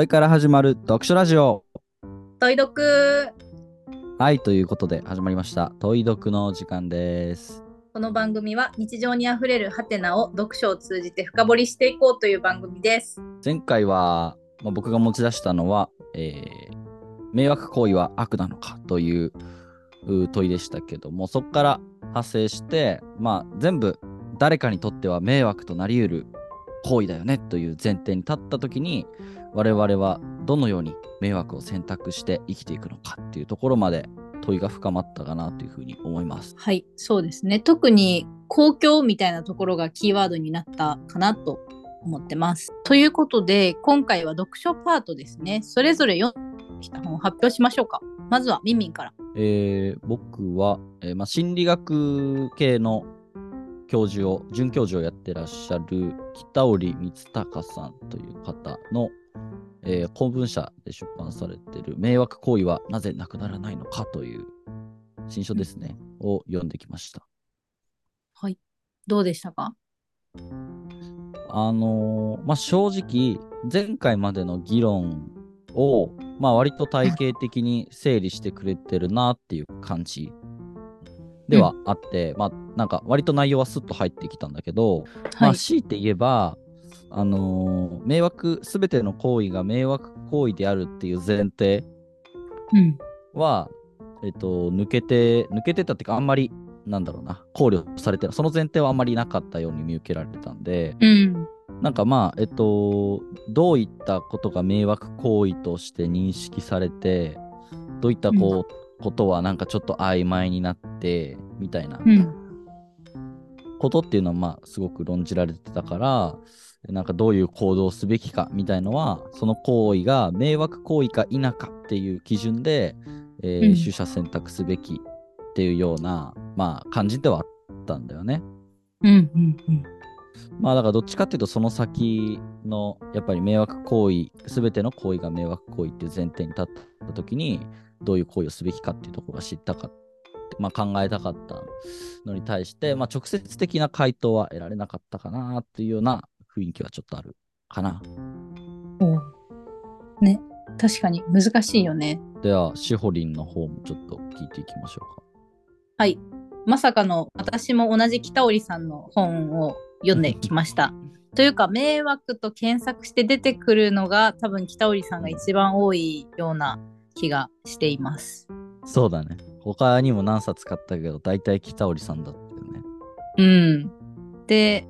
問いから始まる読書ラジオ。問い読はい、ということで始まりました。問い読の時間です。この番組は日常にあふれるハテナを読書を通じて深掘りしていこうという番組です。前回は、まあ、僕が持ち出したのは、えー迷惑行為は悪なのかというう問いでしたけども、そこから派生して、まあ、全部誰かにとっては迷惑となり得る行為だよねという前提に立った時に、我々はどのように迷惑を選択して生きていくのかっていうところまで問いが深まったかなというふうに思います。はい、そうですね。特に公共みたいなところがキーワードになったかなと思ってます。ということで、今回は読書パートですね。それぞれ読んできた本を発表しましょうか。まずはミンミンから。えー僕は、えーまあ、心理学系の教授を、准教授をやってらっしゃる北織光隆さんという方の、えー公文社で出版されている迷惑行為はなぜなくならないのかという新書ですね、を読んできました。はい。どうでしたか？あのーまあ、正直、前回までの議論を、まあ、割と体系的に整理してくれてるなっていう感じではあって、まあ、なんか割と内容はスッと入ってきたんだけど、まあ、はい。強いて言えば、あのー迷惑、すべての行為が迷惑行為であるっていう前提うん。は、えっと、抜けて、抜けてたっていうか、あんまり、なんだろうな、考慮されてその前提はあんまりなかったように見受けられてたんで、うん。なんかまあ、えっと、どういったことが迷惑行為として認識されて、どういったこう、ことはなんかちょっと曖昧になって、みたいなうん。ことっていうのはまあ、すごく論じられてたから、なんかどういう行動をすべきかみたいのは、その行為が迷惑行為か否かっていう基準で、えーうん取捨選択すべきっていうような、まあ、感じではあったんだよね。うん。うん。まあだからどっちかっていうとその先のやっぱり迷惑行為すべての行為が迷惑行為っていう前提に立った時にどういう行為をすべきかっていうところが知ったかって、まあ、考えたかったのに対して、まあ、直接的な回答は得られなかったかなっていうような雰囲気はちょっとあるかな。おうね。確かに難しいよね。ではしほりんの方もちょっと聞いていきましょうか。はい。まさかの私も同じ北織さんの本を読んできました。というか、迷惑と検索して出てくるのが多分北織さんが一番多いような気がしています。そうだね。他にも何冊買ったけど大体北織さんだったよね。うん。で、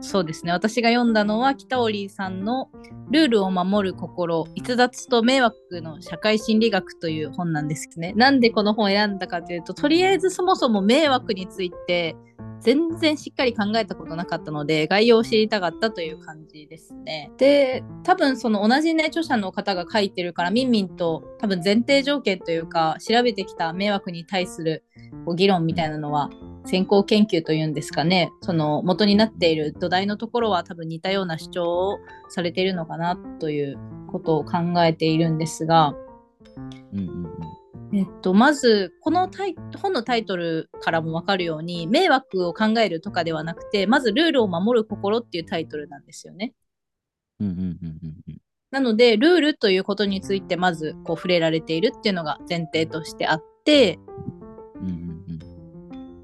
そうですね。私が読んだのは北織さんのルールを守る心、逸脱と迷惑の社会心理学という本なんですね。なんでこの本を選んだかというと、とりあえずそもそも迷惑について全然しっかり考えたことなかったので、概要を知りたかったという感じですね。で、多分その同じね、著者の方が書いてるから、みんみんと多分前提条件というか、調べてきた迷惑に対するこう議論みたいなのは先行研究というんですかねその元になっている土台のところは多分似たような主張をされているのかなということを考えているんですが、うんうんうん。えっと、まずこのタイ本のタイトルからも分かるように迷惑を考えるとかではなくてまずルールを守る心っていうタイトルなんですよね。うんうんうんうんうん。なのでルールということについてまずこう触れられているっていうのが前提としてあって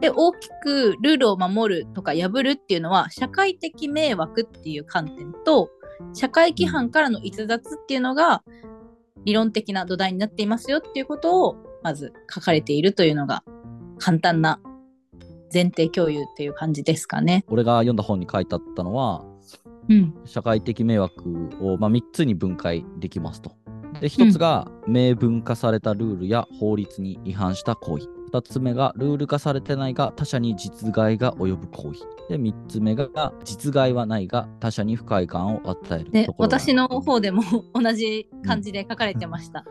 で大きくルールを守るとか破るっていうのは社会的迷惑っていう観点と社会規範からの逸脱っていうのが理論的な土台になっていますよっていうことをまず書かれているというのが簡単な前提共有っていう感じですかね。俺が読んだ本に書いてあったのは、うん。社会的迷惑を、まあ、3つに分解できますと。で、1つが明文化されたルールや法律に違反した行為。2つ目がルール化されてないが他者に実害が及ぶ行為。で、3つ目が実害はないが他者に不快感を与えるで私の方でも 同じ感じで書かれてました。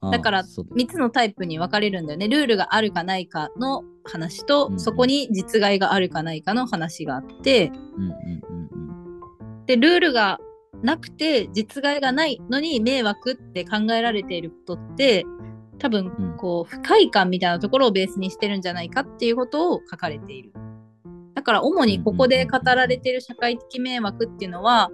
あだからそうだ3つのタイプに分かれるんだよね。ルールがあるかないかの話と、うんうんそこに実害があるかないかの話があって、うんうんうんうん。で、ルールがなくて実害がないのに迷惑って考えられていることって、多分うんこう不快感みたいなところをベースにしてるんじゃないかっていうことを書かれている。だから主にここで語られている社会的迷惑っていうのは、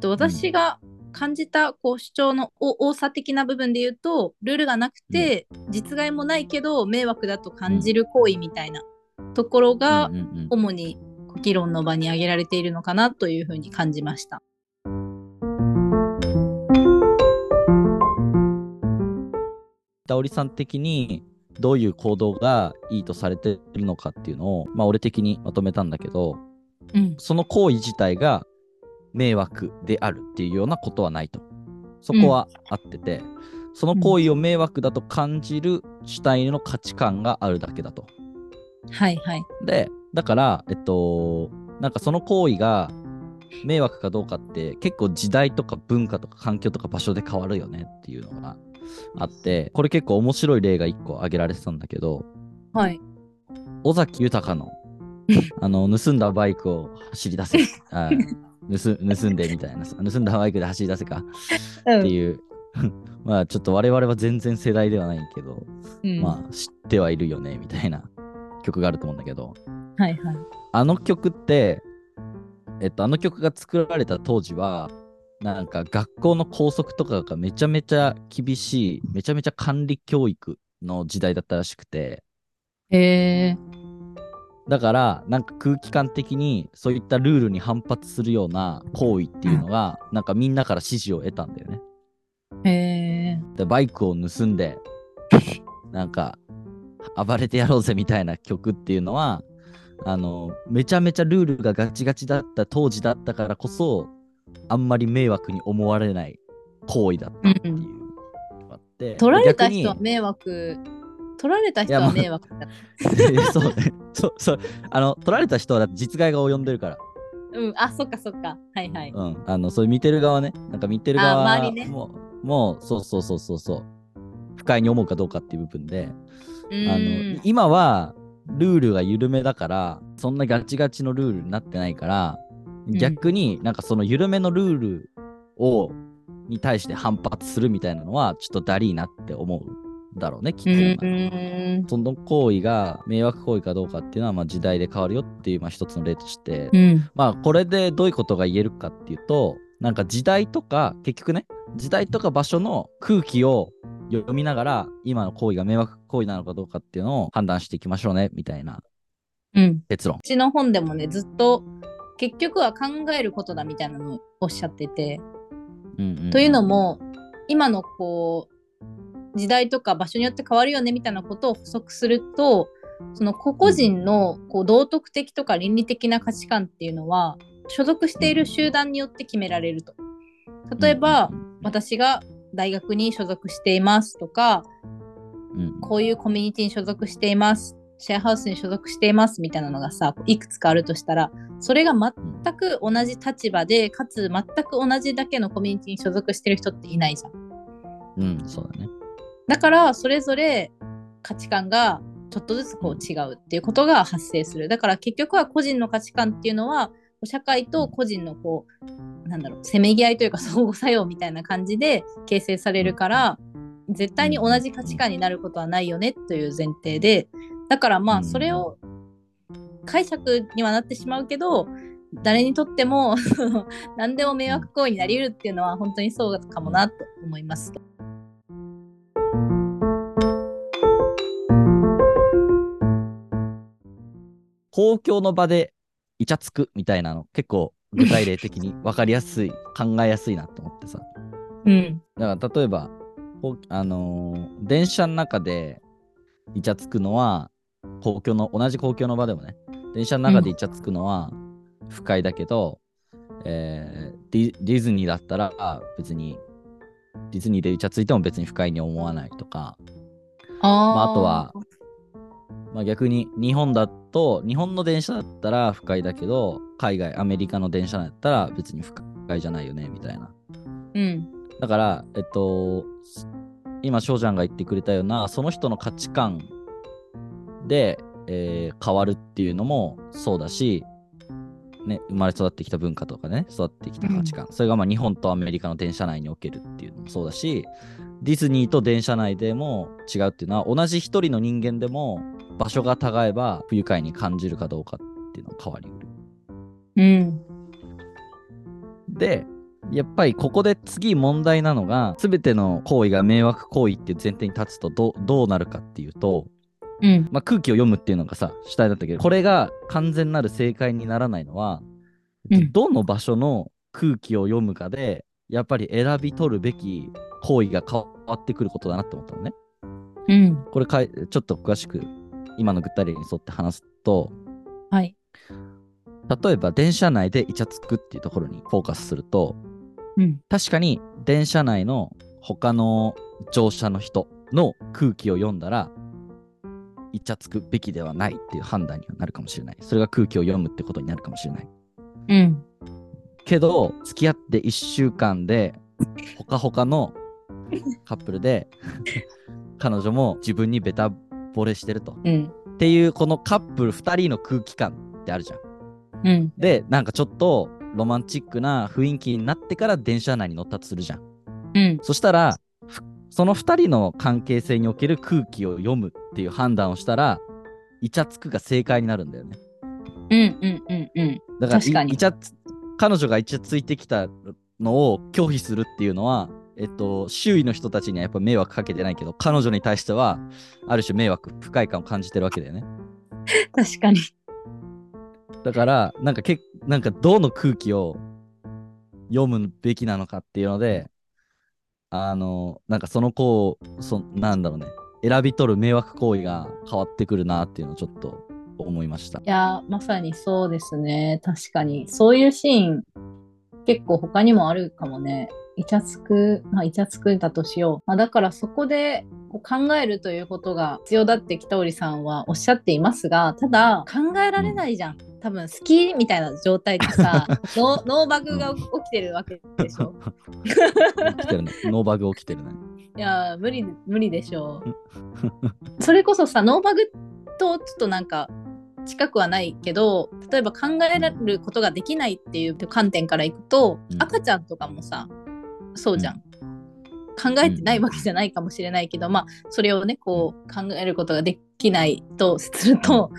と私が感じたこう主張の多さ的な部分で言うとルールがなくて、実害もないけど迷惑だと感じる行為みたいなところが主に議論の場に挙げられているのかなというふうに感じました。北織さん的にどういう行動がいいとされてるのかっていうのを、まあ、俺的にまとめたんだけどうん、その行為自体が迷惑であるっていうようなことはないとそこはあってて、その行為を迷惑だと感じる主体の価値観があるだけだと。はいはい。でだからえっとなんかその行為が迷惑かどうかって結構時代とか文化とか環境とか場所で変わるよねっていうのがあってこれ結構面白い例が1個挙げられてたんだけどはい。尾崎豊の あの盗んだバイクを走り出せ あ盗盗んでみたいなさ盗んだバイクで走り出せかうんっていう まあちょっと我々は全然世代ではないけど、うんまあ知ってはいるよねみたいな曲があると思うんだけどはいはい。あの曲って、えっと、あの曲が作られた当時は、なんか学校の校則とかがめちゃめちゃ厳しい、めちゃめちゃ管理教育の時代だったらしくて、へえ。だから、なんか空気感的にそういったルールに反発するような行為っていうのが、なんかみんなから支持を得たんだよね。へえ。で、バイクを盗んで、なんか、暴れてやろうぜみたいな曲っていうのは、あの、めちゃめちゃルールがガチガチだった当時だったからこそ、あんまり迷惑に思われない行為だったっていうのがあって。取られた人は迷惑。取られた人は迷惑だ。そうね。そう、そう。あの、取られた人はだって実害が及んでるから。うん。あ、そっかそっか。はいはい。うん。あの、そういう見てる側ね。なんか見てる側あ周りねも、もう、そうそうそうそうそう。不快に思うかどうかっていう部分で、あの今はルールが緩めだからそんなガチガチのルールになってないからん逆になんかその緩めのルールをに対して反発するみたいなのはちょっとダリーなって思うだろうねきうっと、ーん。その行為が迷惑行為かどうかっていうのはまあ時代で変わるよっていうまあ一つの例として、うん。まあこれでどういうことが言えるかっていうとなんか時代とか結局ね時代とか場所の空気を読みながら今の行為が迷惑行為なのかどうかっていうのを判断していきましょうねみたいなうん。結論う。ちの本でもね、ずっと結局は考えることだみたいなのをおっしゃってて。うんうんというのも、今のこう、時代とか場所によって変わるよねみたいなことを補足すると、その個々人のこう道徳的とか倫理的な価値観っていうのは、所属している集団によって決められると。例えば、私が大学に所属していますとか、うんこういうコミュニティに所属しています、シェアハウスに所属していますみたいなのがさ、いくつかあるとしたら、それが全く同じ立場で、かつ全く同じだけのコミュニティに所属してる人っていないじゃん。うん、そうだね。だから、それぞれ価値観がちょっとずつこう違うっていうことが発生する。だから結局は個人の価値観っていうのは、社会と個人のこう、なんだろう、せめぎ合いというか相互作用みたいな感じで形成されるから、絶対に同じ価値観になることはないよねという前提で、だからまうんあそれを解釈にはなってしまうけど、誰にとっても 何でも迷惑行為になり得るっていうのは本当にそうかもなと思います。公共の場でイチャつくみたいなの結構具体例的に分かりやすい、考えやすいなと思ってさ。うん。だから例えば、あのー電車の中でイチャつくのは、公共の、同じ公共の場でもね、電車の中でイチャつくのは不快だけど、えーディディズニーだったら別に、ディズニーでイチャついても別に不快に思わないとか、あ,、まあ、あとは、まあ、逆に日本だと、日本の電車だったら不快だけど、海外、アメリカの電車だったら別に不快じゃないよね、みたいな。うん。だから、えっと、す今、翔ちゃんが言ってくれたような、その人の価値観で、えー変わるっていうのもそうだし、ね、生まれ育ってきた文化とかね、育ってきた価値観、それがまあ日本とアメリカの電車内におけるっていうのもそうだし、ディズニーと電車内でも違うっていうのは、同じ一人の人間でも場所が違えば不愉快に感じるかどうかっていうのは変わりうる。うん。で、やっぱりここで次問題なのが、すべての行為が迷惑行為っていう前提に立つとどどうなるかっていうと、うん。まあ、空気を読むっていうのがさ、主体だったけど、これが完全なる正解にならないのは、うんどの場所の空気を読むかで、やっぱり選び取るべき行為が変わってくることだなって思ったのね。うん。これかい、ちょっと詳しく今の具体例に沿って話すと、はい。例えば電車内でイチャつくっていうところにフォーカスすると、うん。確かに電車内の他の乗車の人の空気を読んだら、イチャつくべきではないっていう判断にはなるかもしれない。それが空気を読むってことになるかもしれない。うん。けど、付き合って1週間で、ほかほかのカップルで、彼女も自分にベタ惚れしてると。うん。っていう、このカップル2人の空気感ってあるじゃん。うん。で、なんかちょっとロマンチックな雰囲気になってから電車内に乗ったとするじゃん。うん。そしたら、ふその2人の関係性における空気を読むっていう判断をしたら、イチャつくが正解になるんだよね。うん。うん。うん。うん。だから確イチャつ彼女がイチャついてきたのを拒否するっていうのは、えっと、周囲の人たちにはやっぱ迷惑かけてないけど、彼女に対しては、ある種迷惑、不快感を感じてるわけだよね。確かに。だから、なんかけ、なんかどの空気を読むべきなのかっていうので、あの、なんかその子を、そなんだろうね、選び取る迷惑行為が変わってくるなっていうのをちょっと思いましたい。や、まさにそうですね。確かに。そういうシーン、結構他にもあるかもね。イチャつく、まあ、イチャつくだとしよう。まあ、だからそこで考えるということが必要だって北織さんはおっしゃっていますが、ただ考えられないじゃん。多分好きみたいな状態でさ、ノーノーバグが起きてるわけでしょ。起きてるね。ノーバグ起きてるね。いやー無理無理でしょう。それこそさノーバグとちょっとなんか近くはないけど例えば考えられることができないっていう観点からいくと、うん赤ちゃんとかもさそうじゃん。考えてないわけじゃないかもしれないけど、まあそれをねこう考えることができないとすると、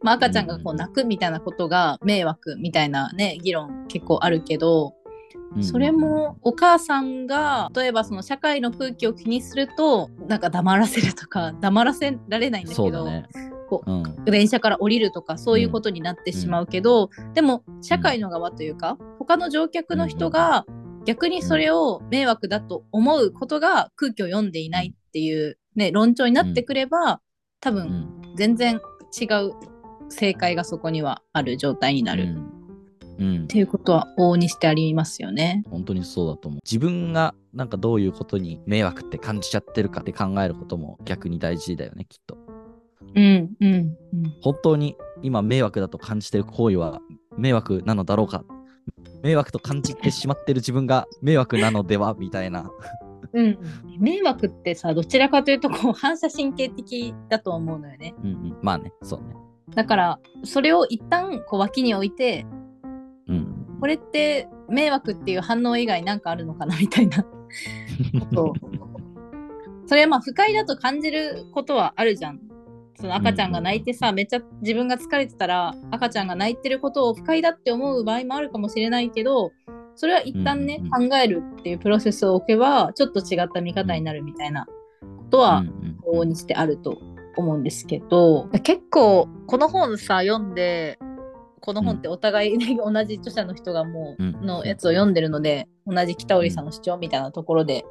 まあ、赤ちゃんがこう泣くみたいなことが迷惑みたいなね議論結構あるけど、うん。それ、もお母さんが例えばその社会の空気を気にするとなんか黙らせるとか黙らせられないんだけど、ね。こううん。電車から降りるとかそういうことになってしまうけど、でも社会の側というか他の乗客の人が逆にそれを迷惑だと思うことが空気を読んでいないっていう、ね、論調になってくれば多分うん。全然違う正解がそこにはある状態になる。うん。うんっていうことは往々にしてありますよね。本当にそうだと思う。自分がなんかどういうことに迷惑って感じちゃってるかって考えることも逆に大事だよね、きっと。うんうんうん。本当に今迷惑だと感じてる行為は迷惑なのだろうか迷惑と感じてしまってる自分が迷惑なのではみたいな。うん、迷惑ってさどちらかというとこう反射神経的だと思うのよねうんうん、まあね、そうね。だからそれを一旦こう脇に置いてうん。これって迷惑っていう反応以外なんかあるのかなみたいな そうそれはまあ不快だと感じることはあるじゃんその赤ちゃんが泣いてさ、めっちゃ自分が疲れてたら赤ちゃんが泣いてることを不快だって思う場合もあるかもしれないけどそれは一旦ね、うんうん考えるっていうプロセスを置けばちょっと違った見方になるみたいなことはうんうん往々にしてあると思うんですけど、結構この本さ読んでこの本ってお互い、ね 同じ著者の人がもううんのやつを読んでるので同じ北織さんの主張みたいなところで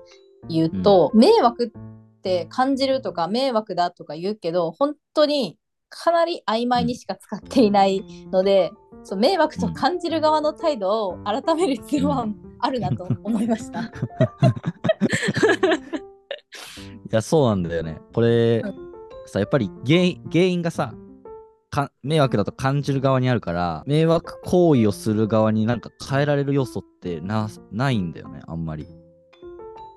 言うと、迷惑って感じるとか迷惑だとか言うけど本当にかなり曖昧にしか使っていないので、そう迷惑と感じる側の態度を改める必要はあるなと思いました。いや、そうなんだよね。これ、うさ、やっぱり原因原因がさ、か迷惑だと感じる側にあるから、迷惑行為をする側になんか変えられる要素ってなないんだよね、あんまり。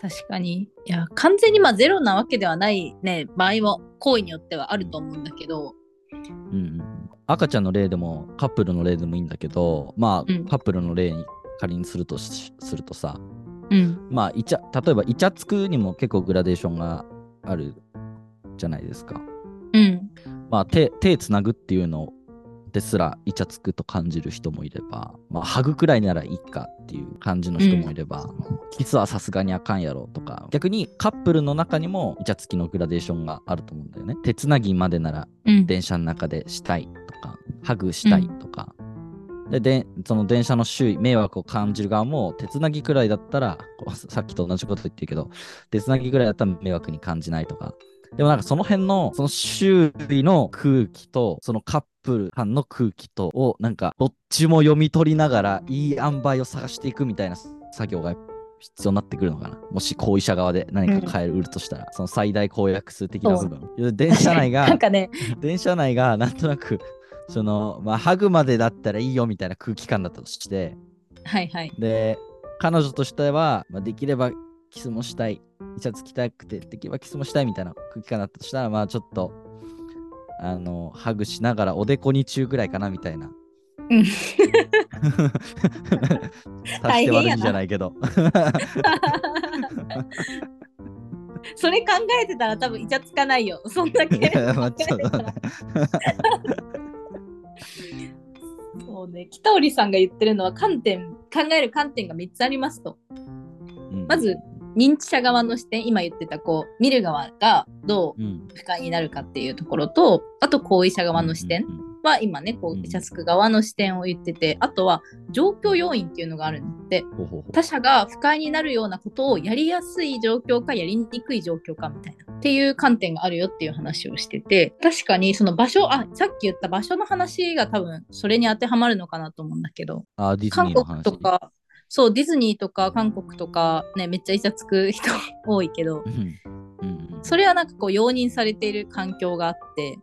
確かに。いや、完全にまあゼロなわけではないね、場合も行為によってはあると思うんだけど、うんうん、赤ちゃんの例でもカップルの例でもいいんだけど、まあ、うん。カップルの例に仮にするとしするとさ、うん、まあ、イチャ例えばイチャつくにも結構グラデーションがあるじゃないですか。うん、まあ、手手つなぐっていうのですらイチャつくと感じる人もいれば、まあ、ハグくらいならいいかっていう感じの人もいれば、キスはさすがにあかんやろとか。逆にカップルの中にもイチャつきのグラデーションがあると思うんだよね。手つなぎまでならうん。電車の中でしたいとかハグしたいとか、ででその電車の周囲迷惑を感じる側も手つなぎくらいだったらさっきと同じこと言ってるけど手つなぎくらいだったら迷惑に感じないとかでもなんかその辺のその周囲の空気とそのカップル間の空気とをなんかどっちも読み取りながらいい塩梅を探していくみたいな作業が必要になってくるのかな。もし行為者側で何か変えるとしたら、その最大公約数的な部分。電車内がなん。かね、電車内がなんとなくそのまあハグまでだったらいいよみたいな空気感だったとして。はいはい。で彼女としては、まあ、できればキスもしたいイチャつきたくてできればキスもしたいみたいな空気感だったとしたらまあちょっとあのハグしながらおでこに中ぐらいかなみたいなうん。足して悪いじゃないけどそれ考えてたら多分イチャつかないよ。そんだけ。そうね。北織さんが言ってるのは観点、考える観点が3つありますと。うんまず、認知者側の視点、今言ってたこう、見る側がどううん。不快になるかっていうところと、あと行為者側の視点うんうんは今ね、こうんう、イチャつく側の視点を言ってて、あとは状況要因っていうのがあるんだって。他者が不快になるようなことをやりやすい状況かやりにくい状況かみたいな。っていう観点があるよっていう話をしてて確かにその場所あさっき言った場所の話が多分それに当てはまるのかなと思うんだけど韓国とかそうディズニーとか韓国とかねめっちゃイチャつく人 多いけど。うんそれはなんかこう容認されている環境があって。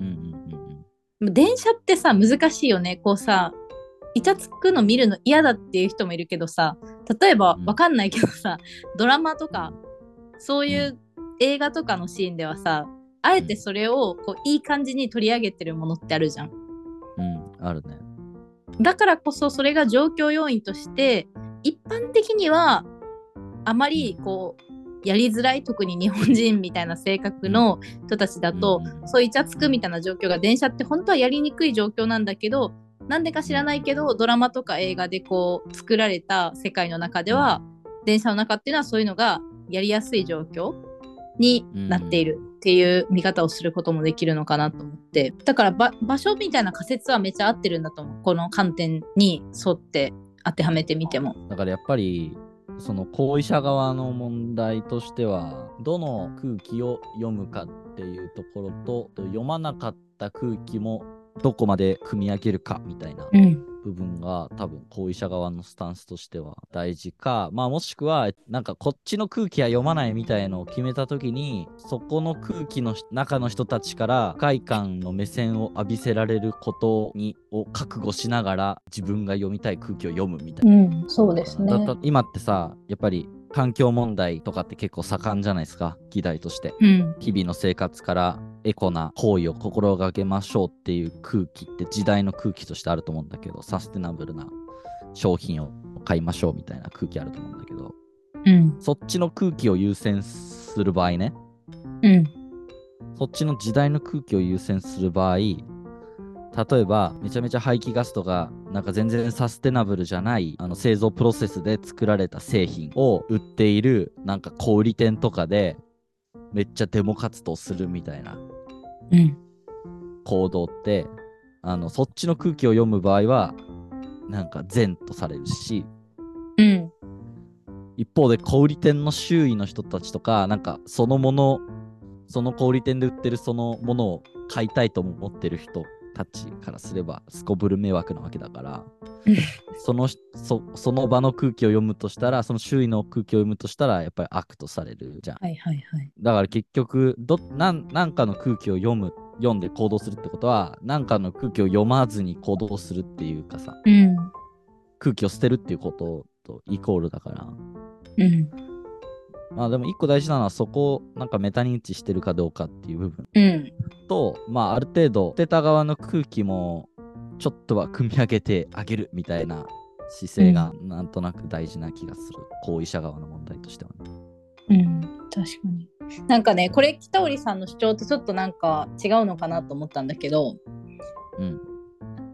うんうん電車ってさ難しいよね。こうさイチャつくの見るの嫌だっていう人もいるけどさ例えばうん。わかんないけどさ、ドラマとかそういう映画とかのシーンではさあえてそれをこういい感じに取り上げてるものってあるじゃん。うん。あるねだからこそそれが状況要因として一般的にはあまりこうやりづらい特に日本人みたいな性格の人たちだと、うんそうイチャつくみたいな状況が電車って本当はやりにくい状況なんだけどなんでか知らないけどドラマとか映画でこう作られた世界の中では電車の中っていうのはそういうのがやりやすい状況になっているっていう見方をすることもできるのかなと思って。だからば場所みたいな仮説はめっちゃ合ってるんだと思う。この観点に沿って当てはめてみても。だからやっぱりその行為者側の問題としてはどの空気を読むかっていうところと読まなかった空気もどこまで組み上げるかみたいな。うん部分が多分行為者側のスタンスとしては大事かまあもしくはなんかこっちの空気は読まないみたいのを決めた時にそこの空気の中の人たちから不快感の目線を浴びせられることにを覚悟しながら自分が読みたい空気を読むみたいな。うん、そうですね。今ってさやっぱり環境問題とかって結構盛んじゃないですか議題として。うん、日々の生活からエコな行為を心がけましょうっていう空気って時代の空気としてあると思うんだけどサステナブルな商品を買いましょうみたいな空気あると思うんだけど。うん、そっちの空気を優先する場合ねうん、そっちの時代の空気を優先する場合例えばめちゃめちゃ排気ガスとかなんか全然サステナブルじゃないあの製造プロセスで作られた製品を売っているなんか小売店とかでめっちゃデモ活動するみたいなうん、行動ってあのそっちの空気を読む場合はなんか善とされるしうん、一方で小売店の周囲の人たちとかなんかそのものその小売店で売ってるそのものを買いたいと思ってる人たちからすればすこぶる迷惑なわけだからうん そのそその場の空気を読むとしたらその周囲の空気を読むとしたらやっぱり悪とされるじゃん。はいはいはい。だから結局どなんなんかの空気を読む読んで行動するってことはなんかの空気を読まずに行動するっていうかさうん、空気を捨てるっていうこととイコールだから。うん、まあでも一個大事なのはそこをなんかメタ認知してるかどうかっていう部分。うん、とまあある程度捨てた側の空気もちょっとは組み上げてあげるみたいな姿勢がなんとなく大事な気がする、行為者側の問題としてはね。うん、確かに。なんかね、これ北織さんの主張とちょっとなんか違うのかなと思ったんだけど、うん。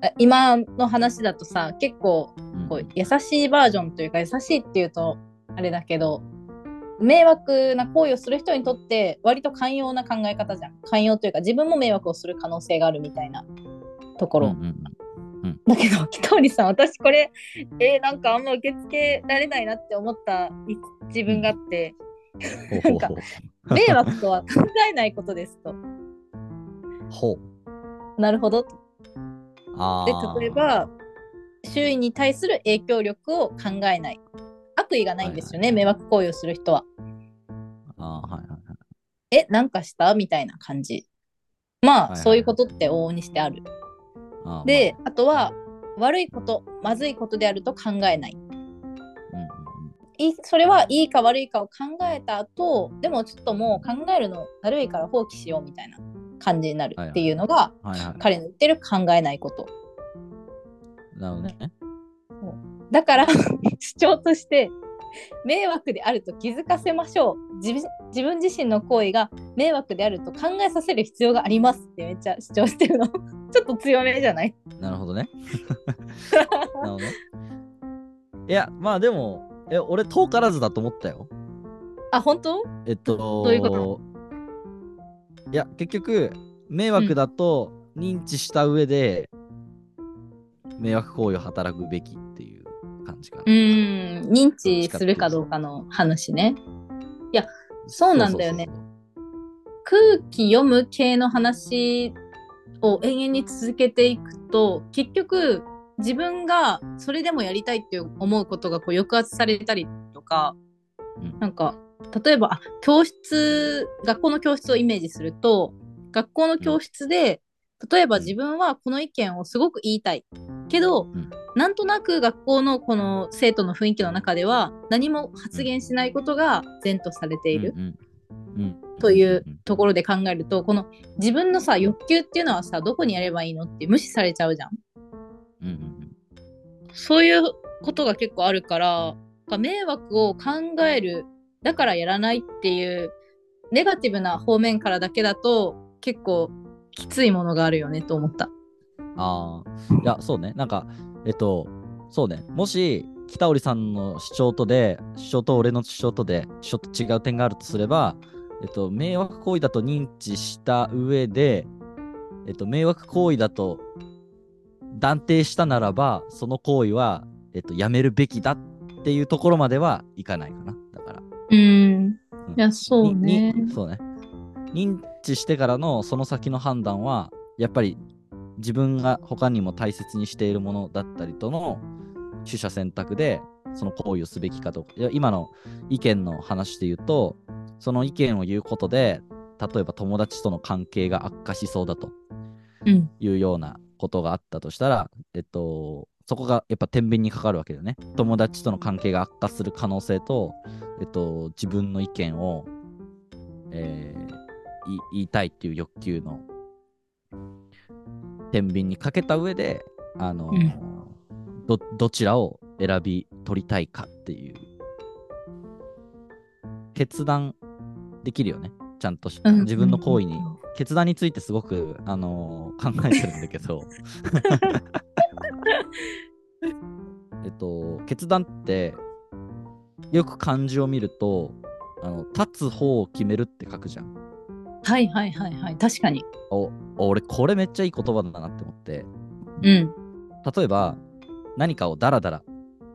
あ今の話だとさ結構うん。こう優しいバージョンというか優しいっていうとあれだけど迷惑な行為をする人にとって割と寛容な考え方じゃん。寛容というか自分も迷惑をする可能性があるみたいな。ところ、うんうんだけど北織さん私これえーなんかあんま受け付けられないなって思ったい自分があって。ほうほうほう。迷惑とは考えないことですと。ほう。なるほど。で例え、ば周囲に対する影響力を考えない悪意がないんですよね、はいはい迷惑行為をする人は。あーはいはいはい。えなんかした？みたいな感じ。まあ、はいはいそういうことって往々にしてある。あーで、あ。とは悪いことまずいことであると考えない。いいそれはいいか悪いかを考えた後でもちょっともう考えるのだるいから放棄しようみたいな感じになるっていうのが、はいはい。彼の言ってる考えないこと。なるほどね。だから主張として 迷惑であると気づかせましょう。自分自分自身の行為が迷惑であると考えさせる必要がありますってめっちゃ主張してるの。ちょっと強めじゃない？なるほどね。なるほどね。いや、まあでも、え、俺遠からずだと思ったよ。あ本当？えっと、どういうこと？いや、結局、迷惑だと認知した上で、迷惑行為を働くべきっていう感じかな。うーん。認知するかどうかの話ね。いやそうなんだよね。そうそう空気読む系の話を永遠に続けていくと結局自分がそれでもやりたいって思うことがこう抑圧されたりとか、うん。なんか例えばあ教室学校の教室をイメージすると学校の教室で、例えば自分はこの意見をすごく言いたい。けど、ん。なんとなく学校のこの生徒の雰囲気の中では何も発言しないことが善とされている。といううんところで考えるとこの自分のさ欲求っていうのはさどこにやればいいのって無視されちゃうじゃんうんうん。そういうことが結構あるから迷惑を考えるだからやらないっていうネガティブな方面からだけだと結構きついものがあるよねと思ったああ、いや、そうね。なんか、えっと、そうね。もし、北織さんの主張とで、主張と俺の主張とで、ちょっと違う点があるとすれば、えっと、迷惑行為だと認知した上で、えっと、迷惑行為だと断定したならば、その行為は、えっと、やめるべきだっていうところまではいかないかな。だから。うんうんいやそうねそうね。認知してからのその先の判断は、やっぱり自分が他にも大切にしているものだったりとの取捨選択で、その行為をすべきかどうか。今の意見の話で言うと、その意見を言うことで、例えば友達との関係が悪化しそうだとうんいうようなことがあったとしたら、えっと、そこがやっぱ天秤にかかるわけだよね。友達との関係が悪化する可能性と、えっと、自分の意見を、えーい言いたいっていう欲求の天秤にかけた上で、あの、どどちらを選び取りたいかっていう。決断できるよね。ちゃんとしうん。自分の行為に。決断についてすごく、あのー考えてるんだけど。えっと決断ってよく漢字を見るとあの立つ方を決めるって書くじゃんはいはいはいはい。確かに。お俺これめっちゃいい言葉だなって思って。うん。例えば何かをダラダラ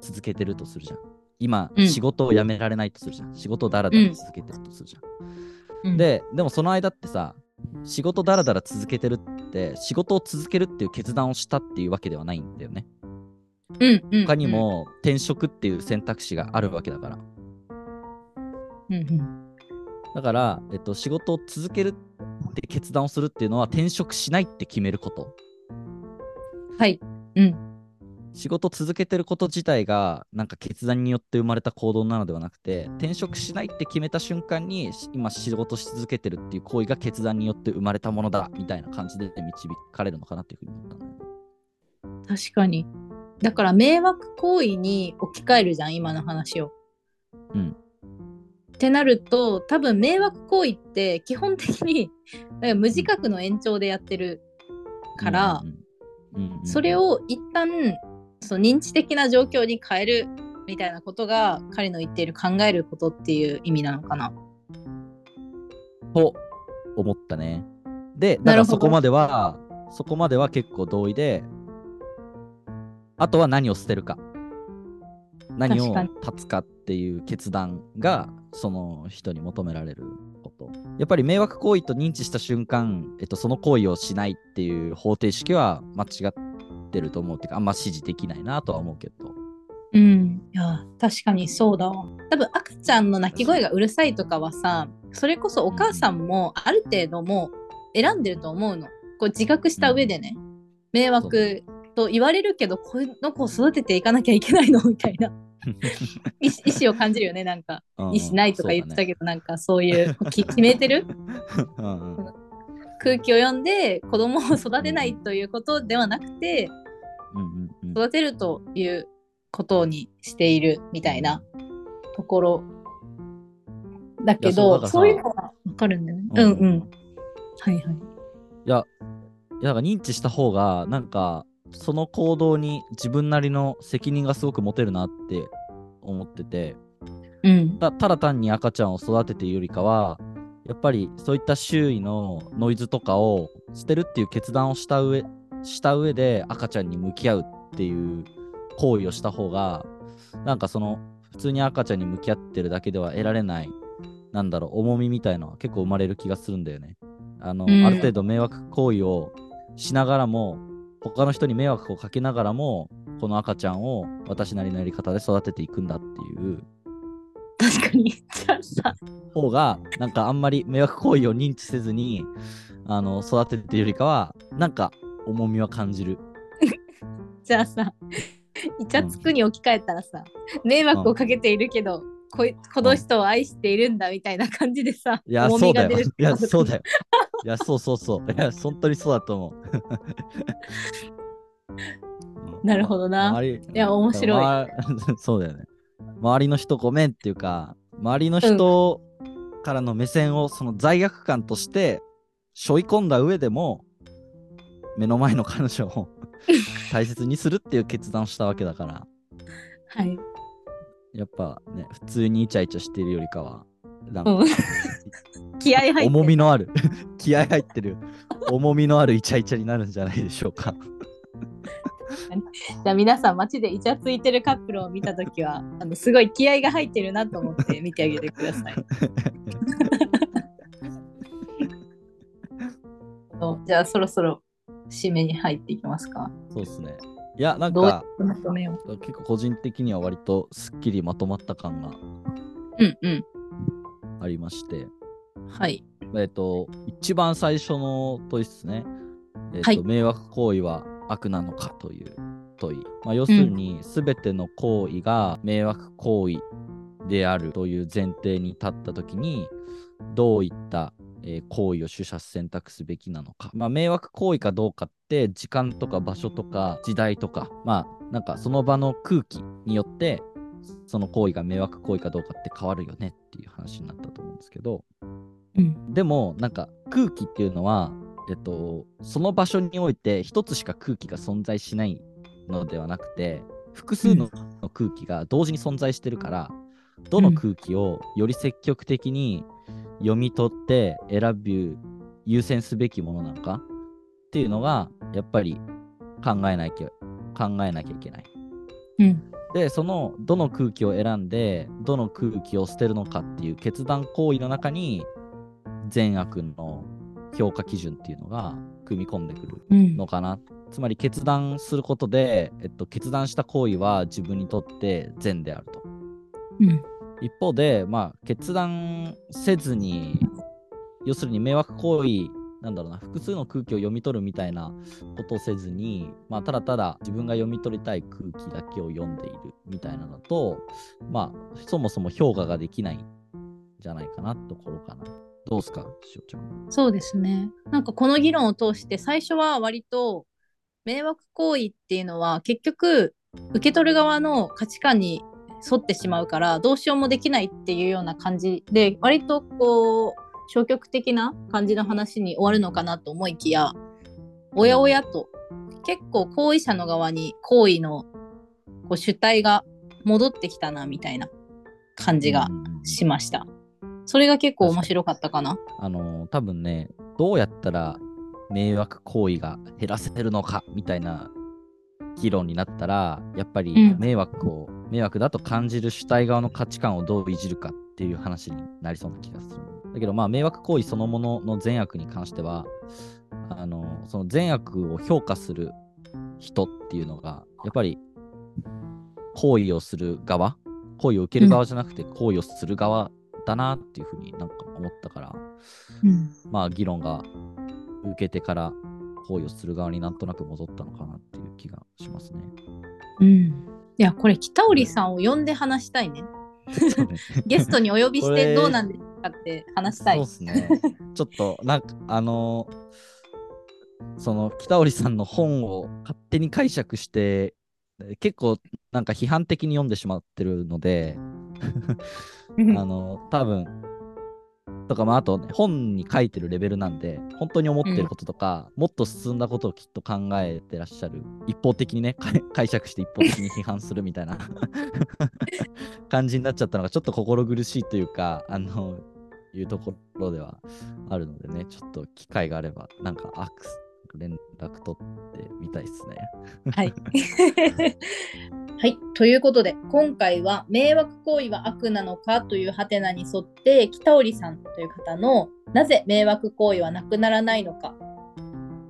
続けてるとするじゃん。今、うん。仕事を辞められないとするじゃん。仕事をダラダラ続けてるとするじゃん、うん。で、でもその間ってさ、仕事だらだら続けてるって、仕事を続けるっていう決断をしたっていうわけではないんだよね。うんうん。他にも転職っていう選択肢があるわけだから。うんうんだから、えっと、仕事を続けるって決断をするっていうのは転職しないって決めること。はいうん仕事を続けてること自体がなんか決断によって生まれた行動なのではなくて転職しないって決めた瞬間にし今仕事し続けてるっていう行為が決断によって生まれたものだみたいな感じで導かれるのかなっていうふうに思った。確かにだから迷惑行為に置き換えるじゃん今の話を。うんってなると多分迷惑行為って基本的に 無自覚の延長でやってるから、それを一旦その認知的な状況に変えるみたいなことが彼の言っている考えることっていう意味なのかな。と思ったね。で、だからそこまでは、そこまでは結構同意で、あとは何を捨てるか。何を確かに断つかっていう決断が、その人に求められること。やっぱり迷惑行為と認知した瞬間、えっと、その行為をしないっていう方程式は間違ってると思うっていうか、あんま支持できないなとは思うけど。うん、いや確かにそうだわ。多分赤ちゃんの泣き声がうるさいとかはさそれこそお母さんもある程度もう選んでると思うの。こう自覚した上でね、迷惑と言われるけどこの子を育てていかなきゃいけないの？みたいな意思意思を感じるよねなんかうん意思ないとか言ってたど。けど、なんかそういうき決めてる？うんうん空気を読んで子供を育てないということではなくてうんうんうん育てるということにしているみたいなところだけどそういうのはわかるんだよね。ううんんうん。はいはい。いや、いや、認知した方が、なんか、その行動に自分なりの責任がすごく持てるなって思ってて、うん。たただ単に赤ちゃんを育てているよりかは、やっぱりそういった周囲のノイズとかを捨てるっていう決断をした上した上で赤ちゃんに向き合うっていう行為をした方が、なんかその普通に赤ちゃんに向き合ってるだけでは得られない、なんだろう、重みみたいのは結構生まれる気がするんだよね。あの、うんある程度迷惑行為をしながらも、他の人に迷惑をかけながらも、この赤ちゃんを私なりのやり方で育てていくんだっていう確かに。じゃあさ、方が、なんかあんまり迷惑行為を認知せずに、あの、育ててるよりかは、なんか重みは感じる。じゃあさ、イチャつくに置き換えたらさ、迷惑をかけているけど、こいこの人を愛しているんだみたいな感じでさ、いや、重そうだよ。いや、そうだよ。いや、そうそうそう。いや、本当にそうだと思う。うんなるほどないや面白いま そうだよね。周りの人ごめんっていうか、周りの人からの目線をその罪悪感として背負い込んだ上でも、目の前の彼女を大切にするっていう決断をしたわけだから、はい。やっぱね、普通にイチャイチャしてるよりかは、なんか、うん 気合入ってる重みのある、気合入ってる、重みのあるイチャイチャになるんじゃないでしょうか。じゃあ皆さん街でイチャついてるカップルを見たときはあのすごい気合が入ってるなと思って見てあげてください。じゃあそろそろ締めに入っていきますか。そうですね。いや、なんかっ、てまとめよ結構個人的には割とすっきりまとまった感がう。うんうん。ありまして、はい。えっ、と、一番最初の問いですね。えっ、と、はい迷惑行為は悪なのかという問い。まあ、要するに、すべての行為が迷惑行為であるという前提に立ったときに、どういった、えー行為を取捨選択すべきなのか。まあ、迷惑行為かどうかって、時間とか場所とか時代とか、まあ、なんかその場の空気によって、その行為が迷惑行為かどうかって変わるよねっていう話になったと思うんですけど、うん。でもなんか空気っていうのは、えっと、その場所において一つしか空気が存在しないのではなくて複数の空気が同時に存在してるから、どの空気をより積極的に読み取って選ぶ優先すべきものなのか？っていうのがやっぱり考えなきゃ考えなきゃいけない。うん。で、そのどの空気を選んで、どの空気を捨てるのかっていう決断行為の中に、善悪の評価基準っていうのが組み込んでくるうんのかな。つまり決断することで、えっと、決断した行為は自分にとって善であると。うん。一方で、まあ、決断せずに、要するに迷惑行為、なんだろうな、複数の空気を読み取るみたいなことをせずに、まあ、ただただ自分が読み取りたい空気だけを読んでいるみたいなのと、まあ、そもそも評価ができないんじゃないかなところかな。どうすか、しおちゃん。そうですね。なんかこの議論を通して最初は割と迷惑行為っていうのは結局受け取る側の価値観に沿ってしまうからどうしようもできないっていうような感じで割とこう消極的な感じの話に終わるのかなと思いきやおやおやと結構行為者の側に行為のこう主体が戻ってきたなみたいな感じがうんしました。それが結構面白かったかな。あのー多分ね、どうやったら迷惑行為が減らせるのかみたいな議論になったら、やっぱりうん迷惑を、迷惑だと感じる主体側の価値観をどういじるかっていう話になりそうな気がする。だけど、まあ、迷惑行為そのものの善悪に関しては、あのーその善悪を評価する人っていうのが、やっぱり行為をする側、行為を受ける側じゃなくて行為をする側だなっていうふうになんか思ったから、うん。まあ議論が受けてから行為をする側になんとなく戻ったのかなっていう気がしますね。うん。いや、これ、北織さんを呼んで話したいね。ゲストにお呼びしてどうなんですかって話したい。そうですね。ちょっとなんかあのーその北織さんの本を勝手に解釈して結構なんか批判的に読んでしまってるので、あの多分とかまああと、ね、本に書いてるレベルなんで本当に思ってることとか、もっと進んだことをきっと考えてらっしゃる。一方的にねか解釈して一方的に批判するみたいな。感じになっちゃったのがちょっと心苦しいというかあのいうところではあるのでねちょっと機会があればなんかアクス連絡取ってみたいですね。はい。はい。ということで、今回は迷惑行為は悪なのかというハテナに沿って、北織さんという方のなぜ迷惑行為はなくならないのか、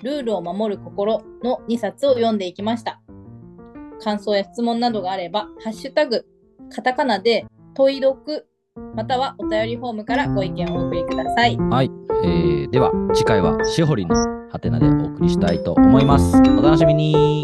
ルールを守る心の2冊を読んでいきました。感想や質問などがあれば、ハッシュタグ、カタカナで問い読、またはお便りフォームからご意見をお送りください。はい、えー、では次回はしほりのハテナでお送りしたいと思います。お楽しみに